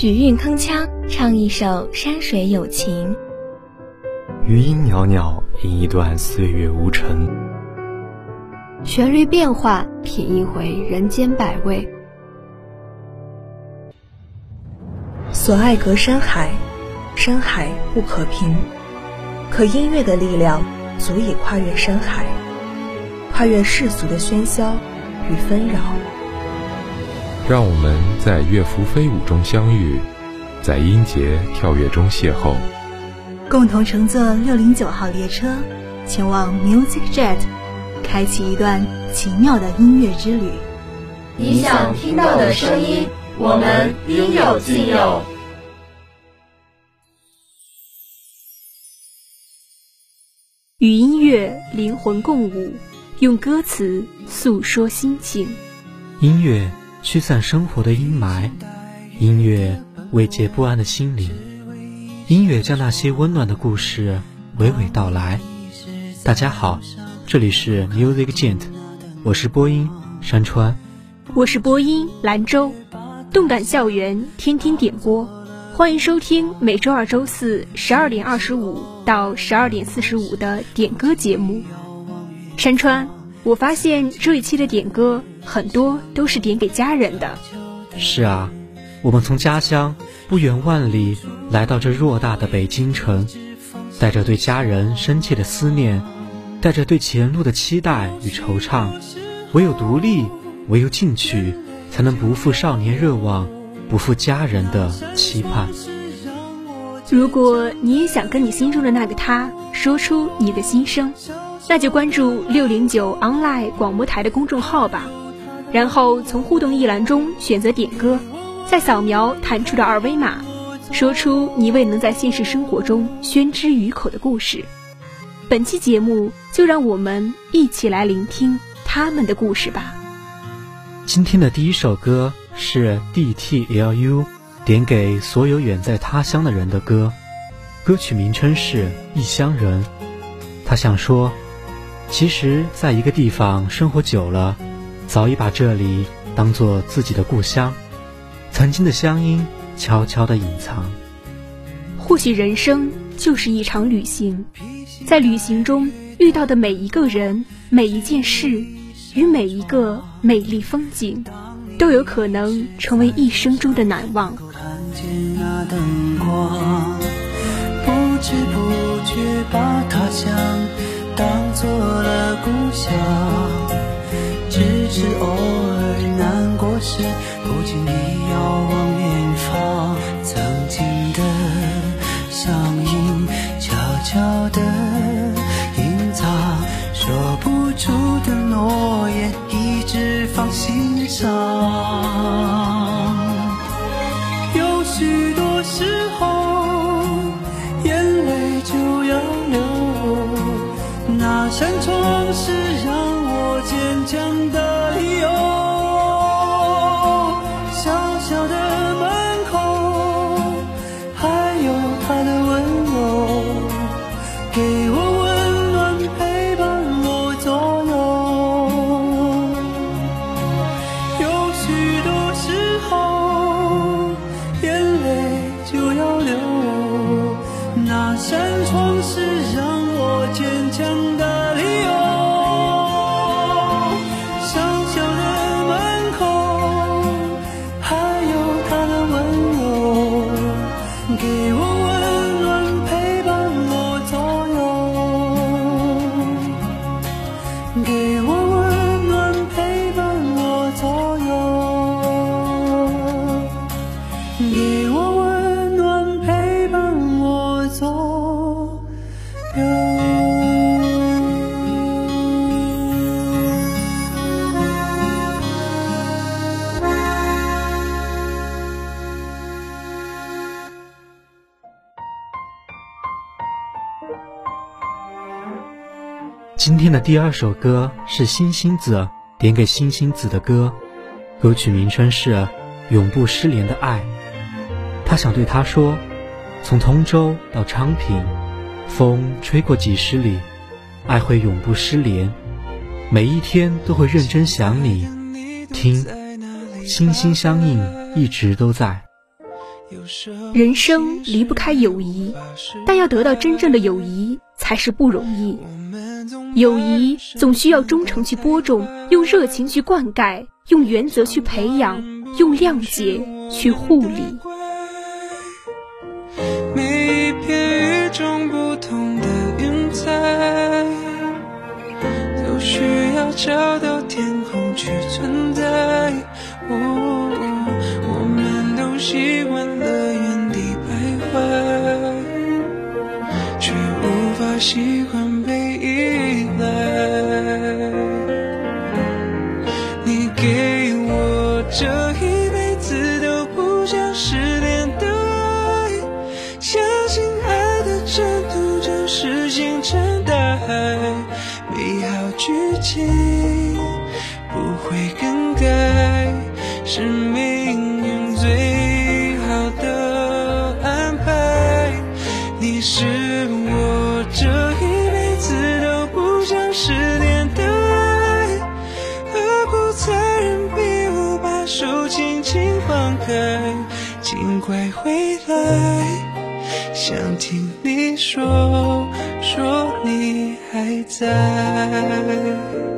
许韵铿锵唱一首山水有情，余音袅袅吟一段岁月无尘，旋律变化品一回人间百味。所爱隔山海，山海不可平，可音乐的力量足以跨越山海，跨越世俗的喧嚣与纷扰。让我们在乐符飞舞中相遇，在音节跳跃中邂逅，共同乘坐六零九号列车，前往 Music Jet，开启一段奇妙的音乐之旅。你想听到的声音，我们应有尽有。与音乐灵魂共舞，用歌词诉说心情。音乐。驱散生活的阴霾，音乐慰藉不安的心灵，音乐将那些温暖的故事娓娓道来。大家好，这里是 Music Gent，我是播音山川，我是播音兰州，动感校园天天点播，欢迎收听每周二、周四十二点二十五到十二点四十五的点歌节目。山川，我发现这一期的点歌。很多都是点给家人的。是啊，我们从家乡不远万里来到这偌大的北京城，带着对家人深切的思念，带着对前路的期待与惆怅。唯有独立，唯有进取，才能不负少年热望，不负家人的期盼。如果你也想跟你心中的那个他说出你的心声，那就关注六零九 online 广播台的公众号吧。然后从互动一栏中选择点歌，再扫描弹出的二维码，说出你未能在现实生活中宣之于口的故事。本期节目就让我们一起来聆听他们的故事吧。今天的第一首歌是 DTLU 点给所有远在他乡的人的歌，歌曲名称是《异乡人》。他想说，其实在一个地方生活久了。早已把这里当做自己的故乡，曾经的乡音悄悄地隐藏。或许人生就是一场旅行，在旅行中遇到的每一个人、每一件事与每一个美丽风景，都有可能成为一生中的难忘。看见那灯光，不知不觉把他乡当做了故乡。只是偶尔难过时，不经意遥望远方，曾经的乡音悄悄地隐藏，说不出的诺言一直放心上。第二首歌是星星子点给星星子的歌，歌曲名称是《永不失联的爱》。他想对他说：从通州到昌平，风吹过几十里，爱会永不失联，每一天都会认真想你。听，心心相印，一直都在。人生离不开友谊，但要得到真正的友谊才是不容易。友谊总需要忠诚去播种，用热情去灌溉，用原则去培养，用谅解去护理。每一片与众不同的云彩，都需要找到天空去存在。我们都习惯了原地徘徊，却无法习是命运最好的安排。你是我这一辈子都不想失联的爱，何苦残忍逼我把手轻轻放开？尽快回来，想听你说，说你还在。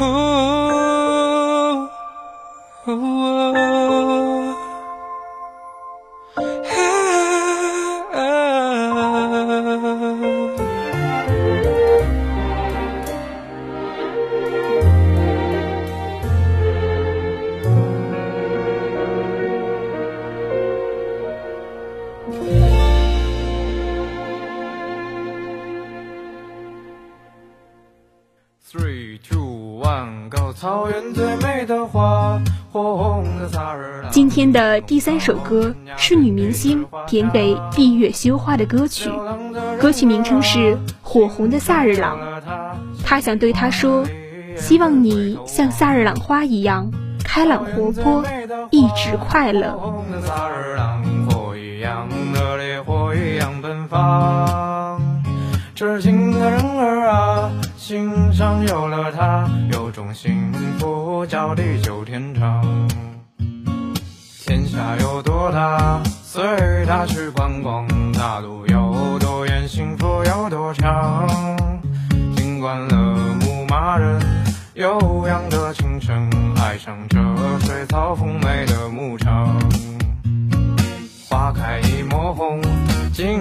哦哦天的第三首歌是女明星点给闭月羞花的歌曲，歌曲名称是《火红的萨日朗》。她想对他说：“希望你像萨日朗花一样开朗活泼，一直快乐。”火红的萨日朗，火一样的烈火一样奔放。痴情的人儿啊，心上有了他，有种幸福叫地久天长。天下有多大，随他去观光；大路有多远，幸福有多长。听惯了牧马人悠扬的琴声，爱上这水草丰美的牧场。花开一抹红，尽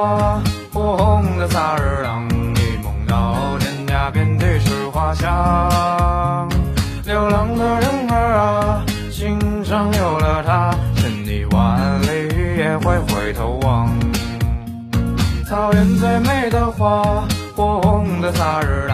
花，火红的萨日朗，一梦到天涯遍地是花香。流浪的人儿啊，心上有了他，千里万里也会回头望。草原最美的花，火红的萨日朗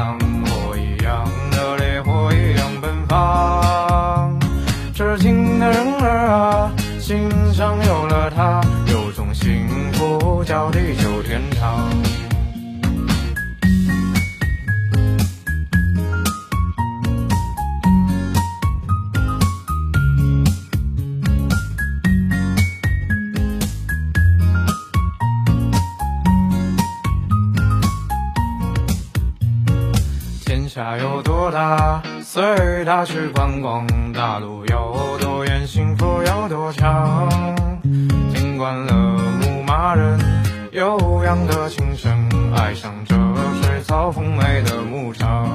天下有多大，随他去观光；大路有多远，幸福有多长。听惯了牧马人悠扬的琴声，爱上这水草丰美的牧场。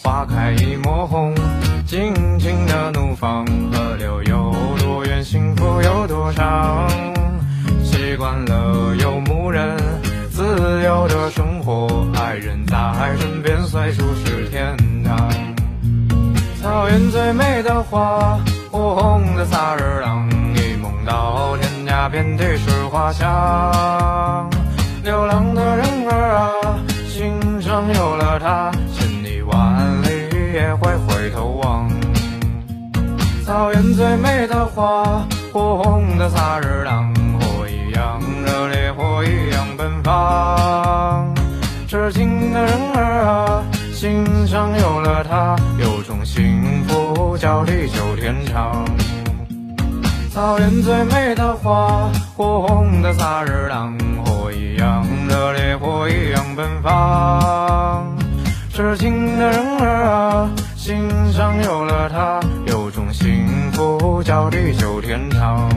花开一抹红，尽情的怒放。河流有多远，幸福有多长。习惯了游牧人自由的生活，爱人在身边，随处是天堂。草原最美的花，火红的萨日朗，一梦到天涯遍地是花香。流浪的人儿啊，心上有了他，千里万里也会回头望。草原最美的花，火红的萨日朗，远方。痴情的人儿啊，心上有了他，有种幸福叫地久天长。草原最美的花，火红的萨日朗，火一样热烈，火一样奔放。痴情的人儿啊，心上有了他，有种幸福叫地久天长。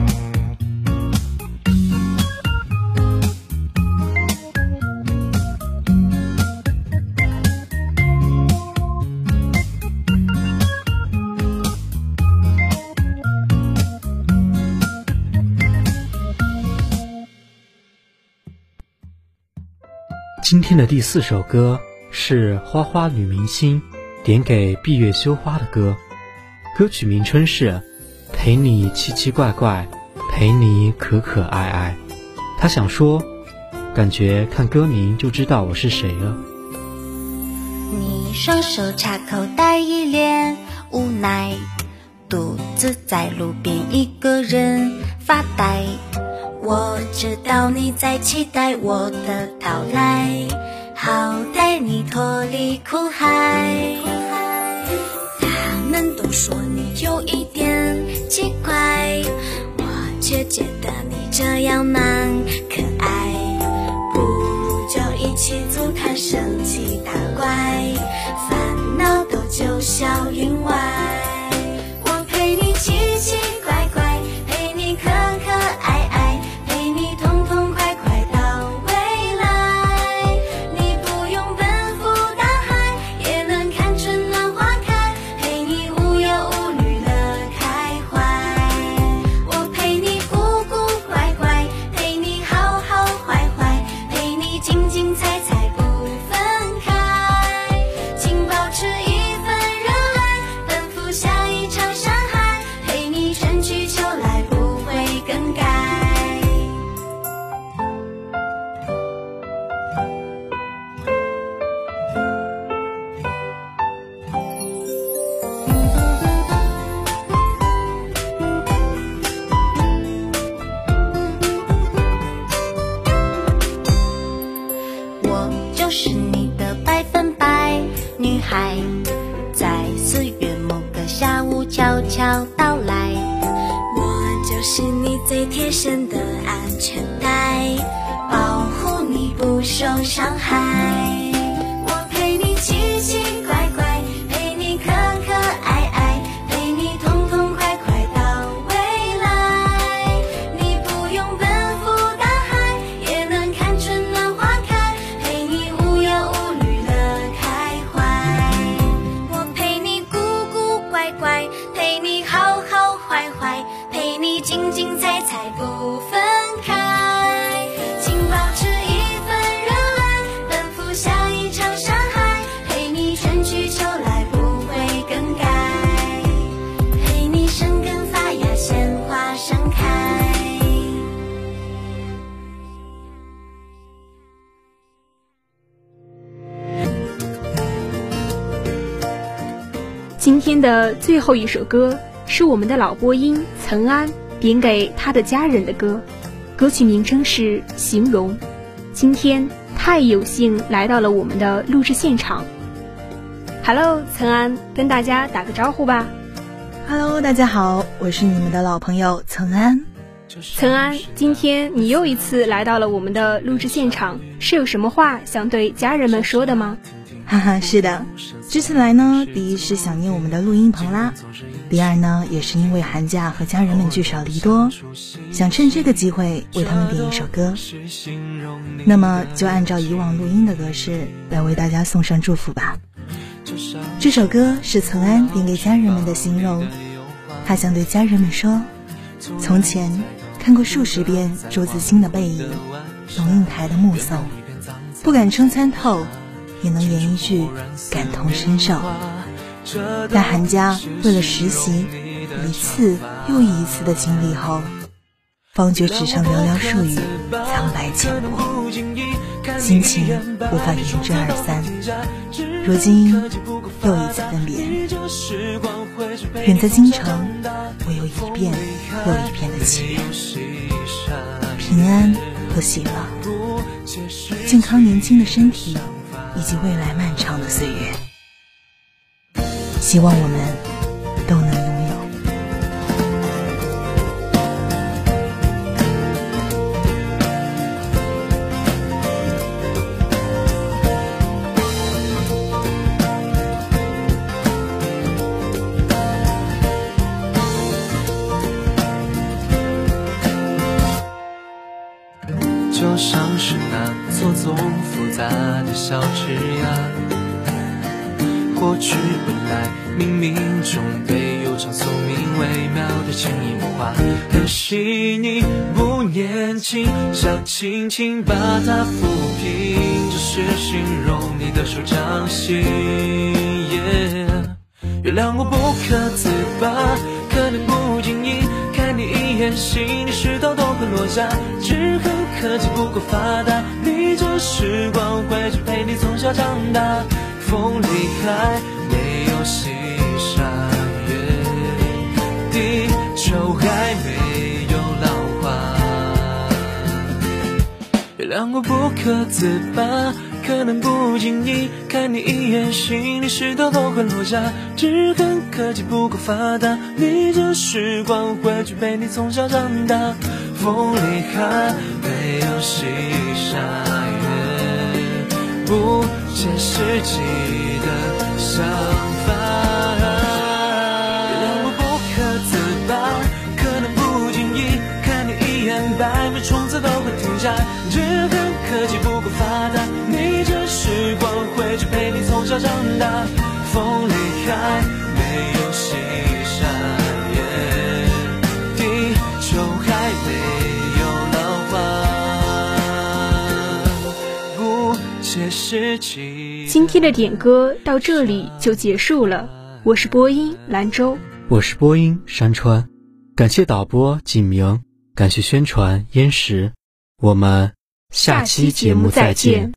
今天的第四首歌是花花女明星点给闭月羞花的歌，歌曲名称是《陪你奇奇怪怪，陪你可可爱爱》。她想说，感觉看歌名就知道我是谁了。你双手插口袋，一脸无奈，独自在路边一个人发呆。我知道你在期待我的到来，好带你脱离苦海。他们都说你有一点奇怪，我却觉得你这样蛮我就是你的百分百女孩，在四月某个下午悄悄到来。我就是你最贴身的安全带，保护你不受伤害。乖，陪你好好坏坏，陪你精精彩彩不分的最后一首歌是我们的老播音岑安点给他的家人的歌，歌曲名称是《形容》。今天太有幸来到了我们的录制现场。Hello，岑安，跟大家打个招呼吧。Hello，大家好，我是你们的老朋友岑安。岑安，今天你又一次来到了我们的录制现场，是有什么话想对家人们说的吗？哈哈，是的，这次来呢，第一是想念我们的录音棚啦，第二呢，也是因为寒假和家人们聚少离多，想趁这个机会为他们点一首歌。那么就按照以往录音的格式来为大家送上祝福吧。这首歌是岑安点给家人们的形容，他想对家人们说：从前看过数十遍朱自清的背影，龙应台的目送，不敢称参透。也能言一句感同身受。在韩家为了实习，一次又一次的经历后，方觉纸上寥寥数语，苍白浅薄，心情无法言之二三。如今又一次分别，远在京城，我有一遍又一遍的祈愿：平安和喜乐，健康年轻的身体。以及未来漫长的岁月，希望我们那错综复杂的小枝桠，过去未来冥冥中被悠长宿命微妙的潜移默化，可惜你不年轻，想轻轻把它抚平，只是形容你的手掌心。原谅我不可自拔，可能不经意看你一眼，心里石头都会落下，只。科技不够发达，逆着时光回去陪你从小长大。风离开，没有西沙月，地球还没有老化。原谅我不可自拔，可能不经意看你一眼，心里石头都会落下。只恨科技不够发达，逆着时光回去陪你从小长大。风离开，没有西沙月，不切实际的想法。原谅我不可自拔，可能不经意看你一眼，百米冲刺都会停下。只恨科技不够发达，逆着时光回去陪你从小长大。风离开，今天的点歌到这里就结束了。我是播音兰州，我是播音山川，感谢导播景明，感谢宣传燕石，我们下期节目再见。